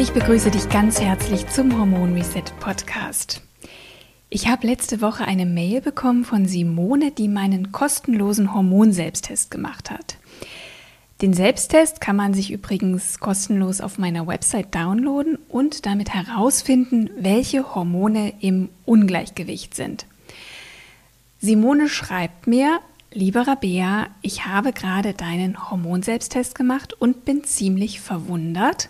Ich begrüße dich ganz herzlich zum Hormon Reset Podcast. Ich habe letzte Woche eine Mail bekommen von Simone, die meinen kostenlosen Hormonselbsttest gemacht hat. Den Selbsttest kann man sich übrigens kostenlos auf meiner Website downloaden und damit herausfinden, welche Hormone im Ungleichgewicht sind. Simone schreibt mir, lieber Rabea, ich habe gerade deinen Hormonselbsttest gemacht und bin ziemlich verwundert.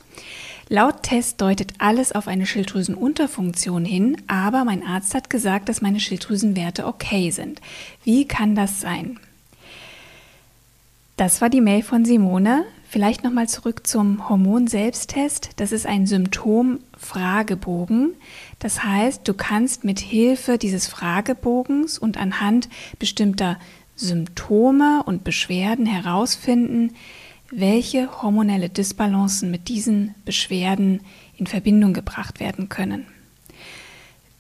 Laut Test deutet alles auf eine Schilddrüsenunterfunktion hin, aber mein Arzt hat gesagt, dass meine Schilddrüsenwerte okay sind. Wie kann das sein? Das war die Mail von Simone. Vielleicht nochmal zurück zum Hormon-Selbsttest. Das ist ein Symptom-Fragebogen. Das heißt, du kannst mit Hilfe dieses Fragebogens und anhand bestimmter Symptome und Beschwerden herausfinden, welche hormonelle Disbalancen mit diesen Beschwerden in Verbindung gebracht werden können.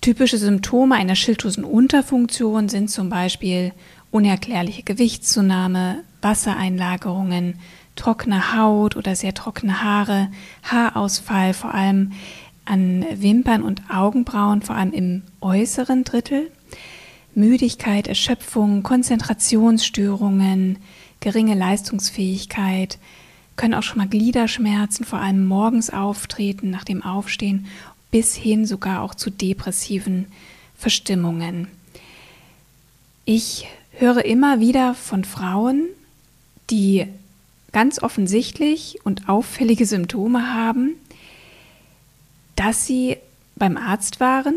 Typische Symptome einer Schilddrüsenunterfunktion sind zum Beispiel unerklärliche Gewichtszunahme, Wassereinlagerungen, trockene Haut oder sehr trockene Haare, Haarausfall, vor allem an Wimpern und Augenbrauen, vor allem im äußeren Drittel, Müdigkeit, Erschöpfung, Konzentrationsstörungen, geringe Leistungsfähigkeit, können auch schon mal Gliederschmerzen, vor allem morgens auftreten, nach dem Aufstehen, bis hin sogar auch zu depressiven Verstimmungen. Ich höre immer wieder von Frauen, die ganz offensichtlich und auffällige Symptome haben, dass sie beim Arzt waren,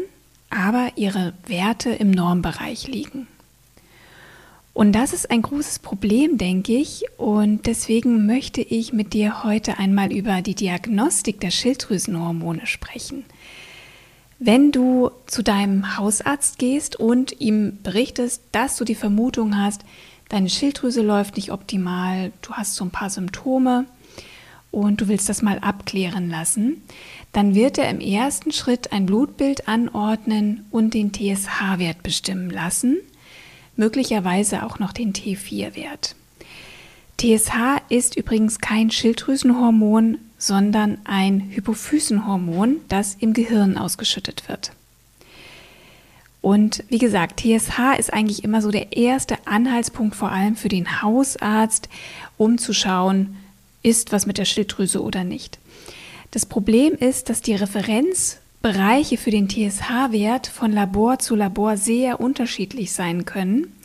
aber ihre Werte im Normbereich liegen. Und das ist ein großes Problem, denke ich. Und deswegen möchte ich mit dir heute einmal über die Diagnostik der Schilddrüsenhormone sprechen. Wenn du zu deinem Hausarzt gehst und ihm berichtest, dass du die Vermutung hast, deine Schilddrüse läuft nicht optimal, du hast so ein paar Symptome und du willst das mal abklären lassen, dann wird er im ersten Schritt ein Blutbild anordnen und den TSH-Wert bestimmen lassen – möglicherweise auch noch den T4-Wert. TSH ist übrigens kein Schilddrüsenhormon, sondern ein Hypophysenhormon, das im Gehirn ausgeschüttet wird. Und wie gesagt, TSH ist eigentlich immer so der erste Anhaltspunkt vor allem für den Hausarzt, um zu schauen, ist was mit der Schilddrüse oder nicht. Das Problem ist, dass die Referenz Bereiche für den TSH-Wert von Labor zu Labor sehr unterschiedlich sein können.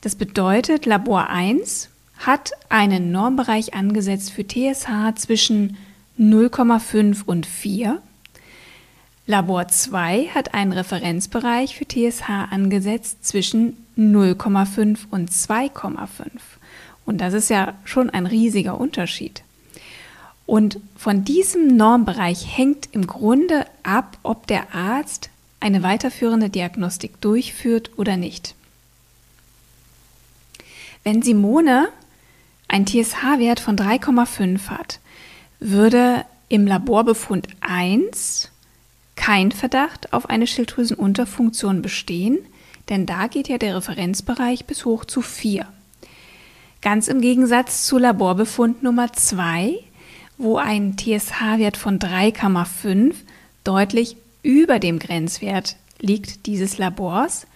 Das bedeutet, Labor 1 hat einen Normbereich angesetzt für TSH zwischen 0,5 und 4. Labor 2 hat einen Referenzbereich für TSH angesetzt zwischen 0,5 und 2,5. Und das ist ja schon ein riesiger Unterschied. Und von diesem Normbereich hängt im Grunde ab, ob der Arzt eine weiterführende Diagnostik durchführt oder nicht. Wenn Simone ein TSH-Wert von 3,5 hat, würde im Laborbefund 1 kein Verdacht auf eine Schilddrüsenunterfunktion bestehen, denn da geht ja der Referenzbereich bis hoch zu 4. Ganz im Gegensatz zu Laborbefund Nummer 2, wo ein TSH-Wert von 3,5 deutlich über dem Grenzwert liegt dieses Labors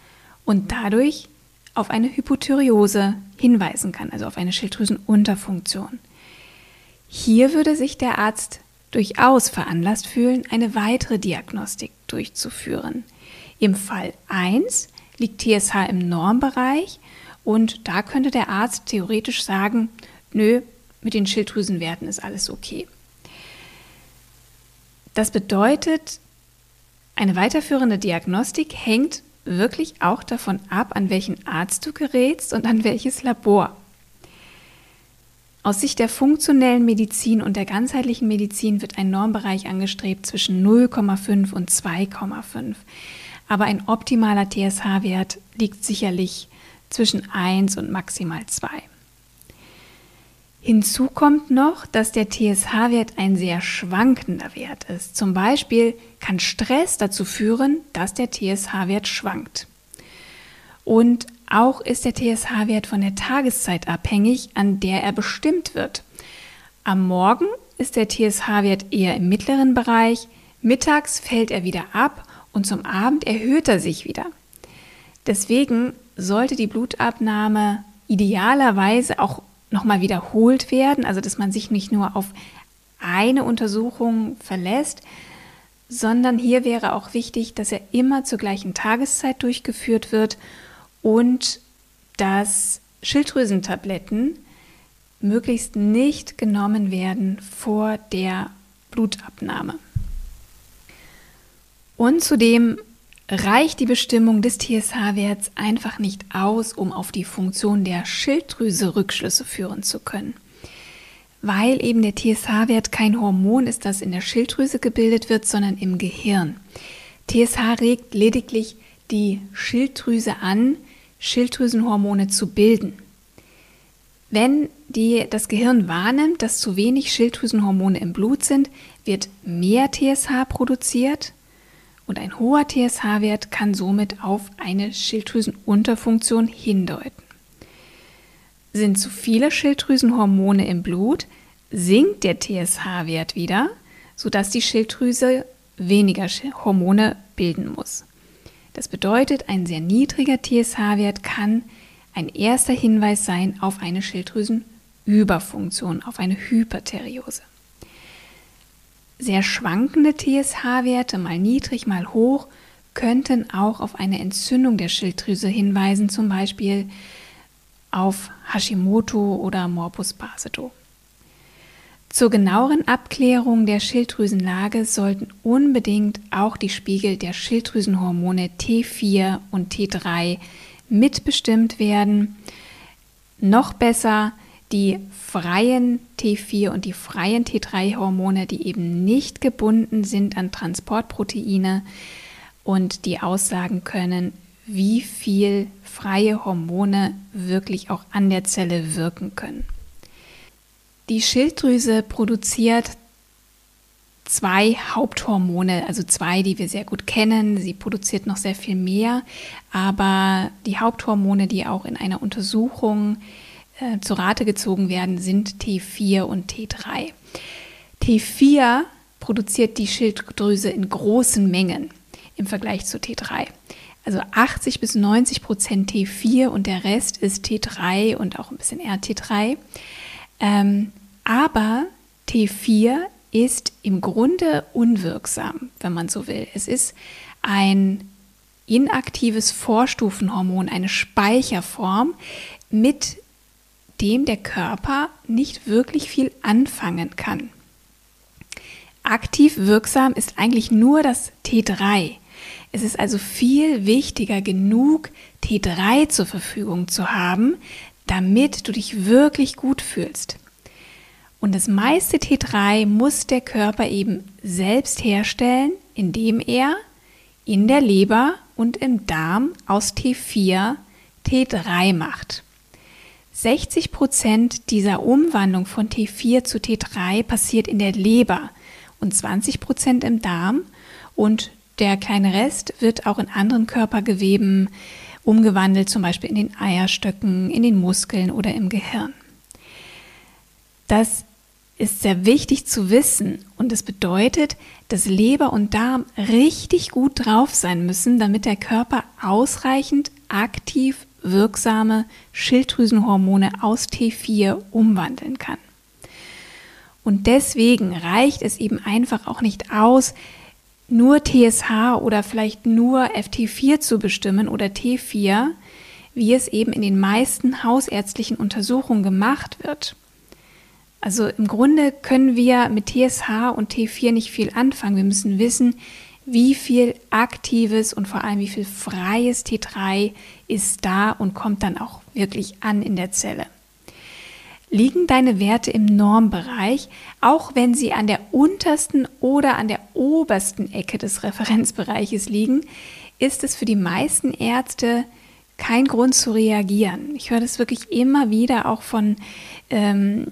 und dadurch auf eine Hypothyreose hinweisen kann, also auf eine Schilddrüsenunterfunktion. Hier würde sich der Arzt durchaus veranlasst fühlen, eine weitere Diagnostik durchzuführen. Im Fall 1 liegt TSH im Normbereich und da könnte der Arzt theoretisch sagen, nö, mit den Schilddrüsenwerten ist alles okay. Das bedeutet, eine weiterführende Diagnostik hängt wirklich auch davon ab, an welchen Arzt du gerätst und an welches Labor. Aus Sicht der funktionellen Medizin und der ganzheitlichen Medizin wird ein Normbereich angestrebt zwischen 0,5 und 2,5. Aber ein optimaler TSH-Wert liegt sicherlich zwischen 1 und maximal 2. Hinzu kommt noch, dass der TSH-Wert ein sehr schwankender Wert ist. Zum Beispiel kann Stress dazu führen, dass der TSH-Wert schwankt. Und auch ist der TSH-Wert von der Tageszeit abhängig, an der er bestimmt wird. Am Morgen ist der TSH-Wert eher im mittleren Bereich, mittags fällt er wieder ab und zum Abend erhöht er sich wieder. Deswegen sollte die Blutabnahme idealerweise auch nochmal wiederholt werden, also dass man sich nicht nur auf eine Untersuchung verlässt, sondern hier wäre auch wichtig, dass er immer zur gleichen Tageszeit durchgeführt wird und dass Schilddrüsentabletten möglichst nicht genommen werden vor der Blutabnahme. Und zudem reicht die Bestimmung des TSH-Werts einfach nicht aus, um auf die Funktion der Schilddrüse Rückschlüsse führen zu können. Weil eben der TSH-Wert kein Hormon ist, das in der Schilddrüse gebildet wird, sondern im Gehirn. TSH regt lediglich die Schilddrüse an, Schilddrüsenhormone zu bilden. Wenn die, das Gehirn wahrnimmt, dass zu wenig Schilddrüsenhormone im Blut sind, wird mehr TSH produziert und ein hoher TSH-Wert kann somit auf eine Schilddrüsenunterfunktion hindeuten. Sind zu viele Schilddrüsenhormone im Blut, sinkt der TSH-Wert wieder, sodass die Schilddrüse weniger Hormone bilden muss. Das bedeutet, ein sehr niedriger TSH-Wert kann ein erster Hinweis sein auf eine Schilddrüsenüberfunktion, auf eine Hypertheriose sehr schwankende TSH-Werte, mal niedrig, mal hoch, könnten auch auf eine Entzündung der Schilddrüse hinweisen, zum Beispiel auf Hashimoto oder Morbus Basedow. Zur genaueren Abklärung der Schilddrüsenlage sollten unbedingt auch die Spiegel der Schilddrüsenhormone T4 und T3 mitbestimmt werden. Noch besser die freien T4 und die freien T3-Hormone, die eben nicht gebunden sind an Transportproteine und die aussagen können, wie viel freie Hormone wirklich auch an der Zelle wirken können. Die Schilddrüse produziert zwei Haupthormone, also zwei, die wir sehr gut kennen. Sie produziert noch sehr viel mehr, aber die Haupthormone, die auch in einer Untersuchung äh, zu Rate gezogen werden, sind T4 und T3. T4 produziert die Schilddrüse in großen Mengen im Vergleich zu T3. Also 80 bis 90 Prozent T4 und der Rest ist T3 und auch ein bisschen RT3. Ähm, aber T4 ist im Grunde unwirksam, wenn man so will. Es ist ein inaktives Vorstufenhormon, eine Speicherform mit dem der Körper nicht wirklich viel anfangen kann. Aktiv wirksam ist eigentlich nur das T3. Es ist also viel wichtiger, genug T3 zur Verfügung zu haben, damit du dich wirklich gut fühlst. Und das meiste T3 muss der Körper eben selbst herstellen, indem er in der Leber und im Darm aus T4 T3 macht. 60 Prozent dieser Umwandlung von T4 zu T3 passiert in der Leber und 20 Prozent im Darm und der kleine Rest wird auch in anderen Körpergeweben umgewandelt, zum Beispiel in den Eierstöcken, in den Muskeln oder im Gehirn. Das ist sehr wichtig zu wissen und es bedeutet, dass Leber und Darm richtig gut drauf sein müssen, damit der Körper ausreichend aktiv wirksame Schilddrüsenhormone aus T4 umwandeln kann. Und deswegen reicht es eben einfach auch nicht aus, nur TSH oder vielleicht nur FT4 zu bestimmen oder T4, wie es eben in den meisten hausärztlichen Untersuchungen gemacht wird. Also im Grunde können wir mit TSH und T4 nicht viel anfangen. Wir müssen wissen, wie viel aktives und vor allem wie viel freies T3 ist da und kommt dann auch wirklich an in der Zelle. liegen deine Werte im Normbereich, auch wenn sie an der untersten oder an der obersten Ecke des Referenzbereiches liegen, ist es für die meisten Ärzte kein Grund zu reagieren. Ich höre das wirklich immer wieder auch von, ähm,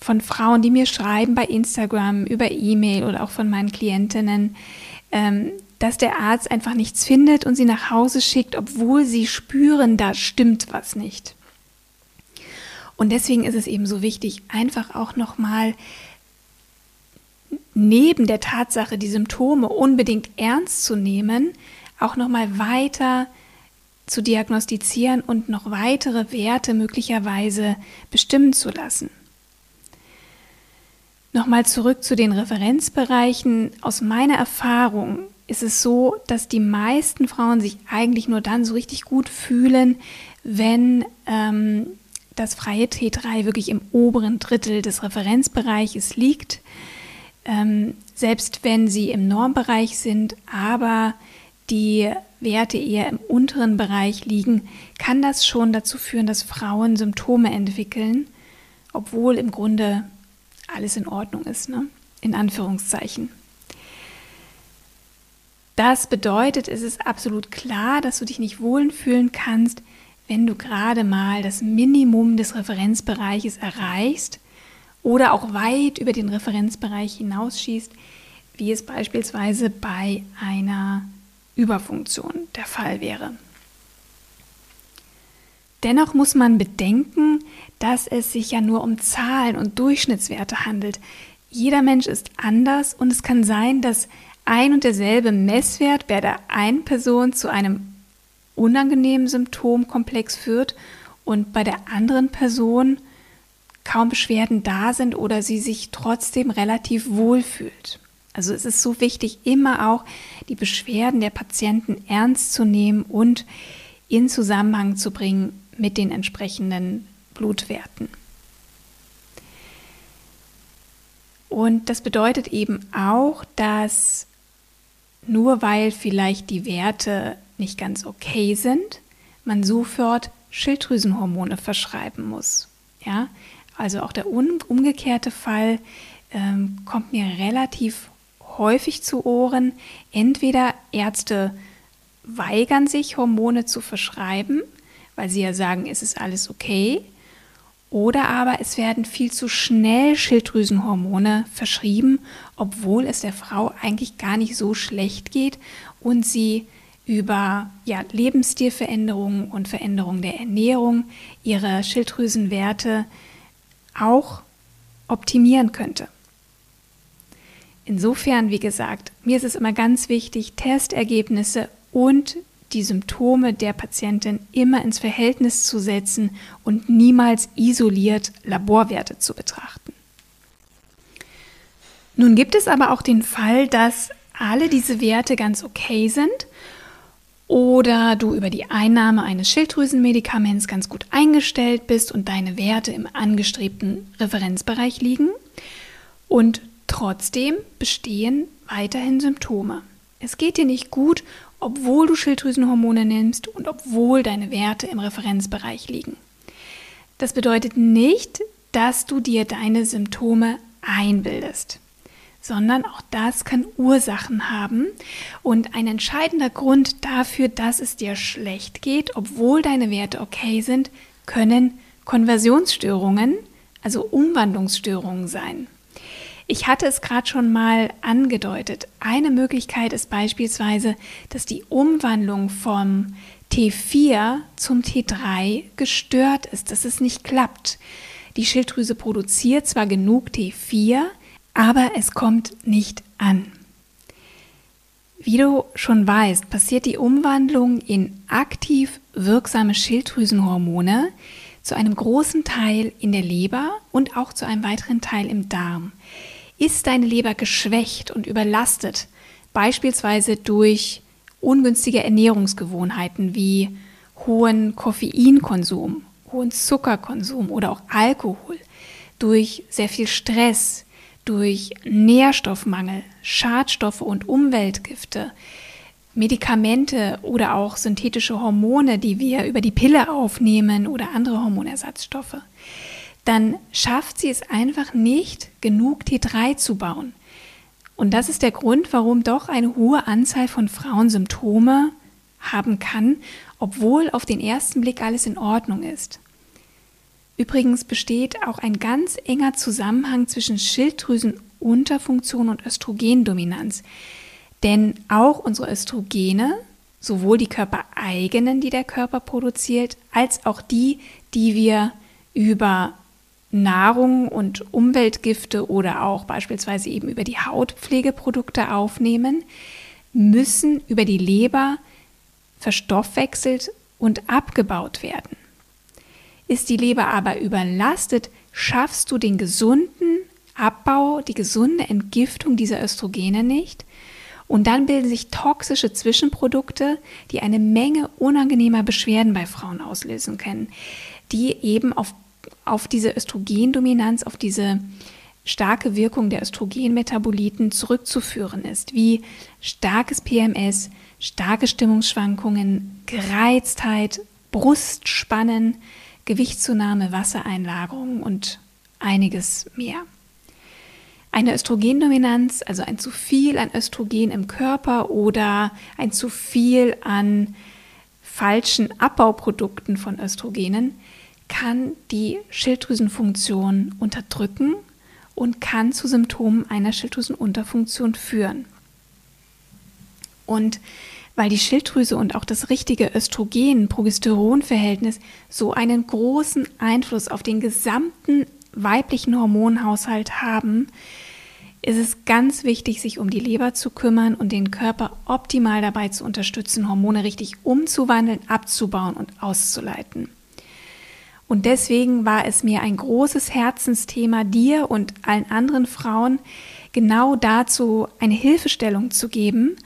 von Frauen, die mir schreiben bei Instagram, über E-Mail oder auch von meinen Klientinnen, ähm, dass der Arzt einfach nichts findet und sie nach Hause schickt, obwohl sie spüren, da stimmt was nicht. Und deswegen ist es eben so wichtig, einfach auch nochmal neben der Tatsache, die Symptome unbedingt ernst zu nehmen, auch nochmal weiter zu diagnostizieren und noch weitere Werte möglicherweise bestimmen zu lassen. Nochmal zurück zu den Referenzbereichen. Aus meiner Erfahrung ist es so, dass die meisten Frauen sich eigentlich nur dann so richtig gut fühlen, wenn ähm, das freie T3 wirklich im oberen Drittel des Referenzbereiches liegt. Ähm, selbst wenn sie im Normbereich sind, aber die Werte eher im unteren Bereich liegen, kann das schon dazu führen, dass Frauen Symptome entwickeln, obwohl im Grunde alles in Ordnung ist, ne? in Anführungszeichen. Das bedeutet, es ist absolut klar, dass du dich nicht wohlfühlen kannst, wenn du gerade mal das Minimum des Referenzbereiches erreichst oder auch weit über den Referenzbereich hinausschießt, wie es beispielsweise bei einer Überfunktion der Fall wäre. Dennoch muss man bedenken, dass es sich ja nur um Zahlen und Durchschnittswerte handelt. Jeder Mensch ist anders und es kann sein, dass ein und derselbe Messwert bei der einen Person zu einem unangenehmen Symptomkomplex führt und bei der anderen Person kaum Beschwerden da sind oder sie sich trotzdem relativ wohl fühlt. Also es ist so wichtig, immer auch die Beschwerden der Patienten ernst zu nehmen und in Zusammenhang zu bringen mit den entsprechenden Blutwerten. Und das bedeutet eben auch, dass nur weil vielleicht die Werte nicht ganz okay sind, man sofort Schilddrüsenhormone verschreiben muss. Ja, also auch der umgekehrte Fall ähm, kommt mir relativ häufig zu Ohren. Entweder Ärzte weigern sich, Hormone zu verschreiben, weil sie ja sagen, es ist alles okay, oder aber es werden viel zu schnell Schilddrüsenhormone verschrieben, obwohl es der Frau eigentlich gar nicht so schlecht geht und sie über ja, Lebensstilveränderungen und Veränderungen der Ernährung ihre Schilddrüsenwerte auch optimieren könnte. Insofern, wie gesagt, mir ist es immer ganz wichtig, Testergebnisse und die Symptome der Patientin immer ins Verhältnis zu setzen und niemals isoliert Laborwerte zu betrachten. Nun gibt es aber auch den Fall, dass alle diese Werte ganz okay sind oder du über die Einnahme eines Schilddrüsenmedikaments ganz gut eingestellt bist und deine Werte im angestrebten Referenzbereich liegen und trotzdem bestehen weiterhin Symptome. Es geht dir nicht gut, obwohl du Schilddrüsenhormone nimmst und obwohl deine Werte im Referenzbereich liegen. Das bedeutet nicht, dass du dir deine Symptome einbildest sondern auch das kann Ursachen haben. Und ein entscheidender Grund dafür, dass es dir schlecht geht, obwohl deine Werte okay sind, können Konversionsstörungen, also Umwandlungsstörungen sein. Ich hatte es gerade schon mal angedeutet. Eine Möglichkeit ist beispielsweise, dass die Umwandlung vom T4 zum T3 gestört ist, dass es nicht klappt. Die Schilddrüse produziert zwar genug T4, aber es kommt nicht an. Wie du schon weißt, passiert die Umwandlung in aktiv wirksame Schilddrüsenhormone zu einem großen Teil in der Leber und auch zu einem weiteren Teil im Darm. Ist deine Leber geschwächt und überlastet, beispielsweise durch ungünstige Ernährungsgewohnheiten wie hohen Koffeinkonsum, hohen Zuckerkonsum oder auch Alkohol, durch sehr viel Stress, durch Nährstoffmangel, Schadstoffe und Umweltgifte, Medikamente oder auch synthetische Hormone, die wir über die Pille aufnehmen oder andere Hormonersatzstoffe, dann schafft sie es einfach nicht, genug T3 zu bauen. Und das ist der Grund, warum doch eine hohe Anzahl von Frauen Symptome haben kann, obwohl auf den ersten Blick alles in Ordnung ist. Übrigens besteht auch ein ganz enger Zusammenhang zwischen Schilddrüsenunterfunktion und Östrogendominanz. Denn auch unsere Östrogene, sowohl die körpereigenen, die der Körper produziert, als auch die, die wir über Nahrung und Umweltgifte oder auch beispielsweise eben über die Hautpflegeprodukte aufnehmen, müssen über die Leber verstoffwechselt und abgebaut werden. Ist die Leber aber überlastet, schaffst du den gesunden Abbau, die gesunde Entgiftung dieser Östrogene nicht. Und dann bilden sich toxische Zwischenprodukte, die eine Menge unangenehmer Beschwerden bei Frauen auslösen können, die eben auf, auf diese Östrogendominanz, auf diese starke Wirkung der Östrogenmetaboliten zurückzuführen ist, wie starkes PMS, starke Stimmungsschwankungen, Gereiztheit, Brustspannen, Gewichtszunahme, Wassereinlagerung und einiges mehr. Eine Östrogendominanz, also ein zu viel an Östrogen im Körper oder ein zu viel an falschen Abbauprodukten von Östrogenen, kann die Schilddrüsenfunktion unterdrücken und kann zu Symptomen einer Schilddrüsenunterfunktion führen. Und weil die Schilddrüse und auch das richtige Östrogen-Progesteron-Verhältnis so einen großen Einfluss auf den gesamten weiblichen Hormonhaushalt haben, ist es ganz wichtig, sich um die Leber zu kümmern und den Körper optimal dabei zu unterstützen, Hormone richtig umzuwandeln, abzubauen und auszuleiten. Und deswegen war es mir ein großes Herzensthema, dir und allen anderen Frauen genau dazu eine Hilfestellung zu geben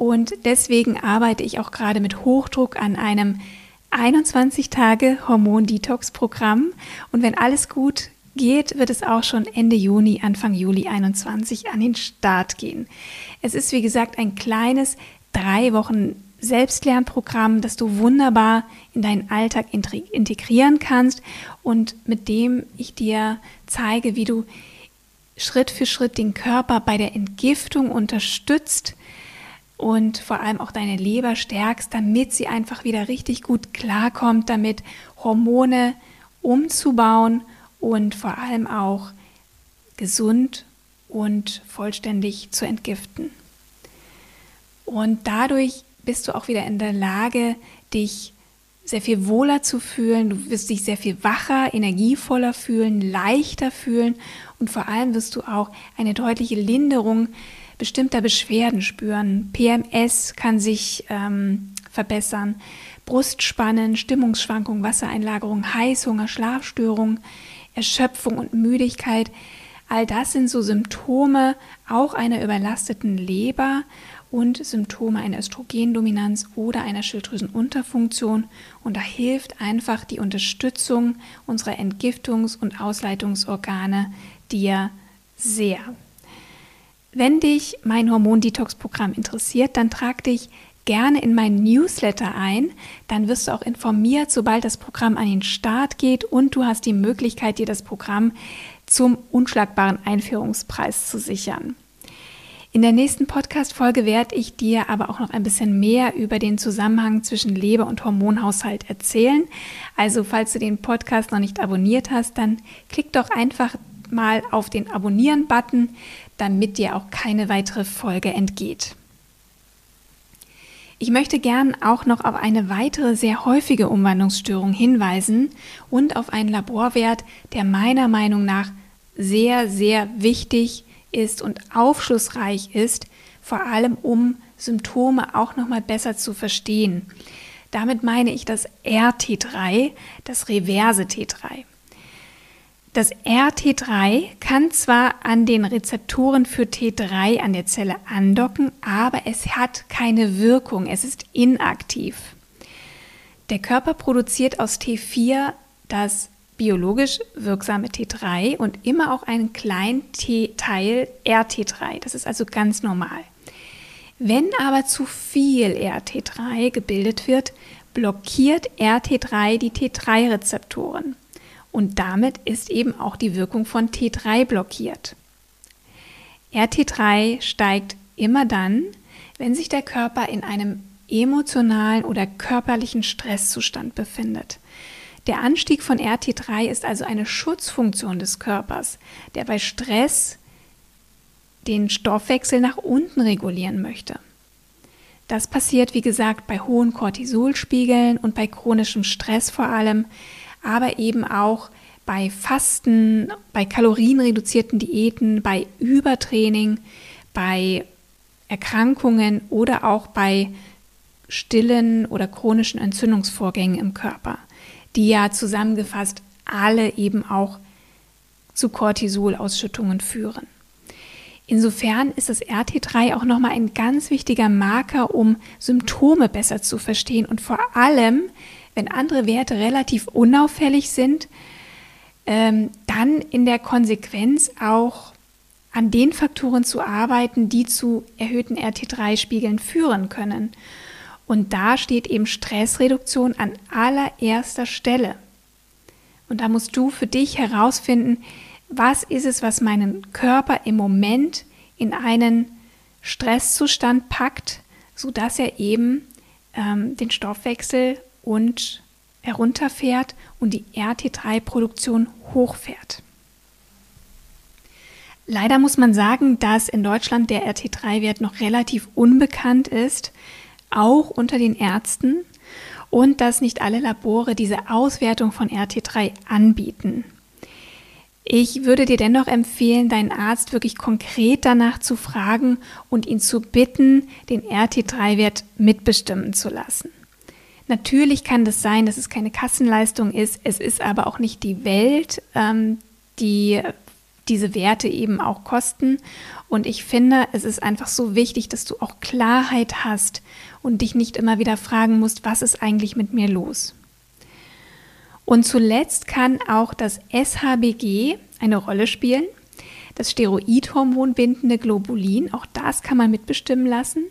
und deswegen arbeite ich auch gerade mit Hochdruck an einem 21 Tage Hormon-Detox-Programm. Und wenn alles gut geht, wird es auch schon Ende Juni, Anfang Juli 21 an den Start gehen. Es ist, wie gesagt, ein kleines drei Wochen Selbstlernprogramm, das du wunderbar in deinen Alltag integrieren kannst und mit dem ich dir zeige, wie du Schritt für Schritt den Körper bei der Entgiftung unterstützt, und vor allem auch deine Leber stärkst, damit sie einfach wieder richtig gut klarkommt, damit Hormone umzubauen und vor allem auch gesund und vollständig zu entgiften. Und dadurch bist du auch wieder in der Lage, dich sehr viel wohler zu fühlen, du wirst dich sehr viel wacher, energievoller fühlen, leichter fühlen und vor allem wirst du auch eine deutliche Linderung bestimmter Beschwerden spüren. PMS kann sich ähm, verbessern, Brustspannen, Stimmungsschwankungen, Wassereinlagerung, Heißhunger, Schlafstörung, Erschöpfung und Müdigkeit. All das sind so Symptome auch einer überlasteten Leber und Symptome einer Östrogendominanz oder einer Schilddrüsenunterfunktion. Und da hilft einfach die Unterstützung unserer Entgiftungs- und Ausleitungsorgane dir sehr. Wenn dich mein Hormon-Detox-Programm interessiert, dann trag dich gerne in meinen Newsletter ein. Dann wirst du auch informiert, sobald das Programm an den Start geht und du hast die Möglichkeit, dir das Programm zum unschlagbaren Einführungspreis zu sichern. In der nächsten Podcast-Folge werde ich dir aber auch noch ein bisschen mehr über den Zusammenhang zwischen Leber und Hormonhaushalt erzählen. Also, falls du den Podcast noch nicht abonniert hast, dann klick doch einfach mal auf den Abonnieren-Button damit dir auch keine weitere Folge entgeht. Ich möchte gern auch noch auf eine weitere sehr häufige Umwandlungsstörung hinweisen und auf einen Laborwert, der meiner Meinung nach sehr, sehr wichtig ist und aufschlussreich ist, vor allem um Symptome auch noch mal besser zu verstehen. Damit meine ich das RT3, das reverse T3. Das RT3 kann zwar an den Rezeptoren für T3 an der Zelle andocken, aber es hat keine Wirkung, es ist inaktiv. Der Körper produziert aus T4 das biologisch wirksame T3 und immer auch einen kleinen T-Teil RT3. Das ist also ganz normal. Wenn aber zu viel RT3 gebildet wird, blockiert RT3 die T3-Rezeptoren. und damit ist eben auch die Wirkung von T3 blockiert. RT3 steigt immer dann, wenn sich der Körper in einem emotionalen oder körperlichen Stresszustand befindet. Der Anstieg von RT3 ist also eine Schutzfunktion des Körpers, der bei Stress den Stoffwechsel nach unten regulieren möchte. Das passiert, wie gesagt, bei hohen Cortisolspiegeln und bei chronischem Stress vor allem, aber eben auch bei Fasten, bei kalorienreduzierten Diäten, bei Übertraining, bei Erkrankungen oder auch bei stillen oder chronischen Entzündungsvorgängen im Körper, die ja zusammengefasst alle eben auch zu Cortisolausschüttungen führen. Insofern ist das RT3 auch nochmal ein ganz wichtiger Marker, um Symptome besser zu verstehen und vor allem, wenn andere Werte relativ unauffällig sind, ähm, dann in der Konsequenz auch an den Faktoren zu arbeiten, die zu erhöhten RT3-Spiegeln führen können. Und da steht eben Stressreduktion an allererster Stelle. Und da musst du für dich herausfinden, was ist es, was meinen Körper im Moment in einen Stresszustand packt, sodass er eben ähm, den Stoffwechsel und herunterfährt und die RT3-Produktion hochfährt. Leider muss man sagen, dass in Deutschland der RT3-Wert noch relativ unbekannt ist, auch unter den Ärzten, und dass nicht alle Labore diese Auswertung von RT3 anbieten. Ich würde dir dennoch empfehlen, deinen Arzt wirklich konkret danach zu fragen und ihn zu bitten, den RT3-Wert mitbestimmen zu lassen. Natürlich kann das sein, dass es keine Kassenleistung ist. Es ist aber auch nicht die Welt, ähm, die diese Werte eben auch kosten. Und ich finde, es ist einfach so wichtig, dass du auch Klarheit hast und dich nicht immer wieder fragen musst, was ist eigentlich mit mir los. Und zuletzt kann auch das SHBG eine Rolle spielen. Das Steroidhormon bindende Globulin, auch das kann man mitbestimmen lassen.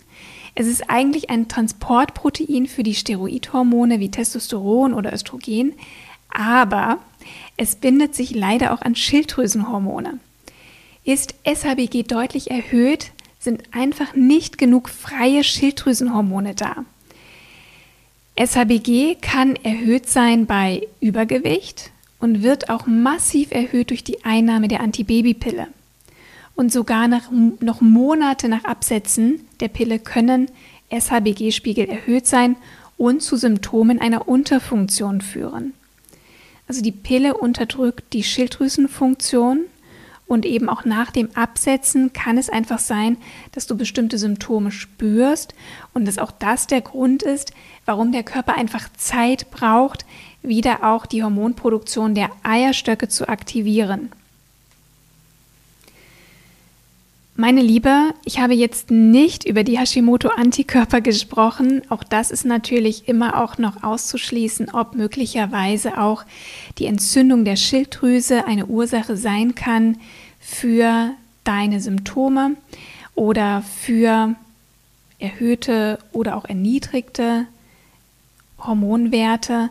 Es ist eigentlich ein Transportprotein für die Steroidhormone wie Testosteron oder Östrogen, aber es bindet sich leider auch an Schilddrüsenhormone. Ist SHBG deutlich erhöht, sind einfach nicht genug freie Schilddrüsenhormone da. SHBG kann erhöht sein bei Übergewicht und wird auch massiv erhöht durch die Einnahme der Antibabypille und sogar nach, noch Monate nach Absetzen der Pille können SHBG-Spiegel erhöht sein und zu Symptomen einer Unterfunktion führen. Also die Pille unterdrückt die Schilddrüsenfunktion und eben auch nach dem Absetzen kann es einfach sein, dass du bestimmte Symptome spürst und dass auch das der Grund ist, warum der Körper einfach Zeit braucht, wieder auch die Hormonproduktion der Eierstöcke zu aktivieren. Meine Liebe, ich habe jetzt nicht über die Hashimoto-Antikörper gesprochen. Auch das ist natürlich immer auch noch auszuschließen, ob möglicherweise auch die Entzündung der Schilddrüse eine Ursache sein kann für deine Symptome oder für erhöhte oder auch erniedrigte Hormonwerte.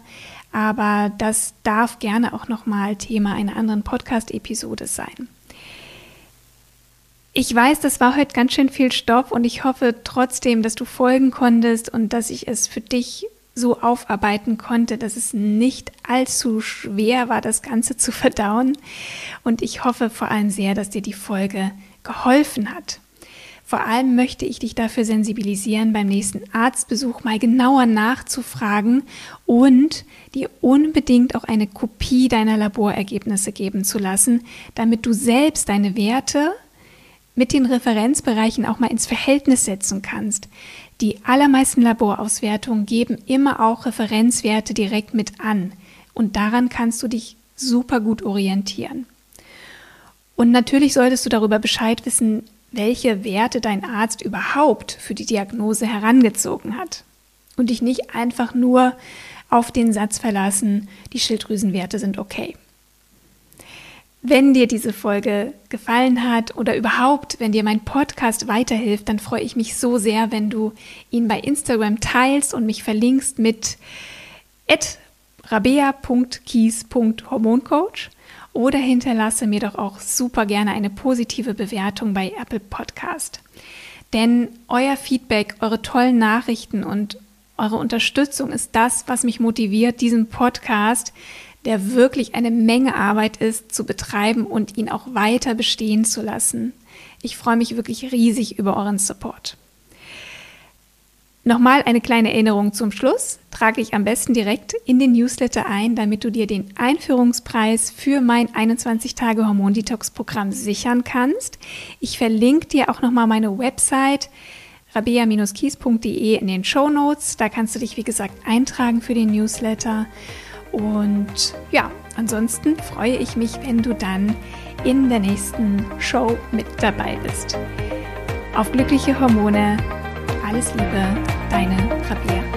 Aber das darf gerne auch nochmal Thema einer anderen Podcast-Episode sein. Ich weiß, das war heute ganz schön viel Stoff und ich hoffe trotzdem, dass du folgen konntest und dass ich es für dich so aufarbeiten konnte, dass es nicht allzu schwer war, das Ganze zu verdauen. Und ich hoffe vor allem sehr, dass dir die Folge geholfen hat. Vor allem möchte ich dich dafür sensibilisieren, beim nächsten Arztbesuch mal genauer nachzufragen und dir unbedingt auch eine Kopie deiner Laborergebnisse geben zu lassen, damit du selbst deine Werte mit den Referenzbereichen auch mal ins Verhältnis setzen kannst. Die allermeisten Laborauswertungen geben immer auch Referenzwerte direkt mit an und daran kannst du dich super gut orientieren. Und natürlich solltest du darüber Bescheid wissen, welche Werte dein Arzt überhaupt für die Diagnose herangezogen hat. Und dich nicht einfach nur auf den Satz verlassen, die Schilddrüsenwerte sind okay. Wenn dir diese Folge gefallen hat oder überhaupt, wenn dir mein Podcast weiterhilft, dann freue ich mich so sehr, wenn du ihn bei Instagram teilst und mich verlinkst mit rabea.kies.hormoncoach oder hinterlasse mir doch auch super gerne eine positive Bewertung bei Apple Podcast. Denn euer Feedback, eure tollen Nachrichten und eure Unterstützung ist das, was mich motiviert, diesen Podcast, der wirklich eine Menge Arbeit ist, zu betreiben und ihn auch weiter bestehen zu lassen. Ich freue mich wirklich riesig über euren Support. Nochmal eine kleine Erinnerung zum Schluss. Trage ich am besten direkt in den Newsletter ein, damit du dir den Einführungspreis für mein 21-Tage-Hormon-Detox-Programm sichern kannst. Ich verlinke dir auch nochmal meine Website rabea-kies.de in den Show Notes. Da kannst du dich, wie gesagt, eintragen für den Newsletter. Und ja, ansonsten freue ich mich, wenn du dann in der nächsten Show mit dabei bist. Auf glückliche Hormone alles Liebe, deine Rabea.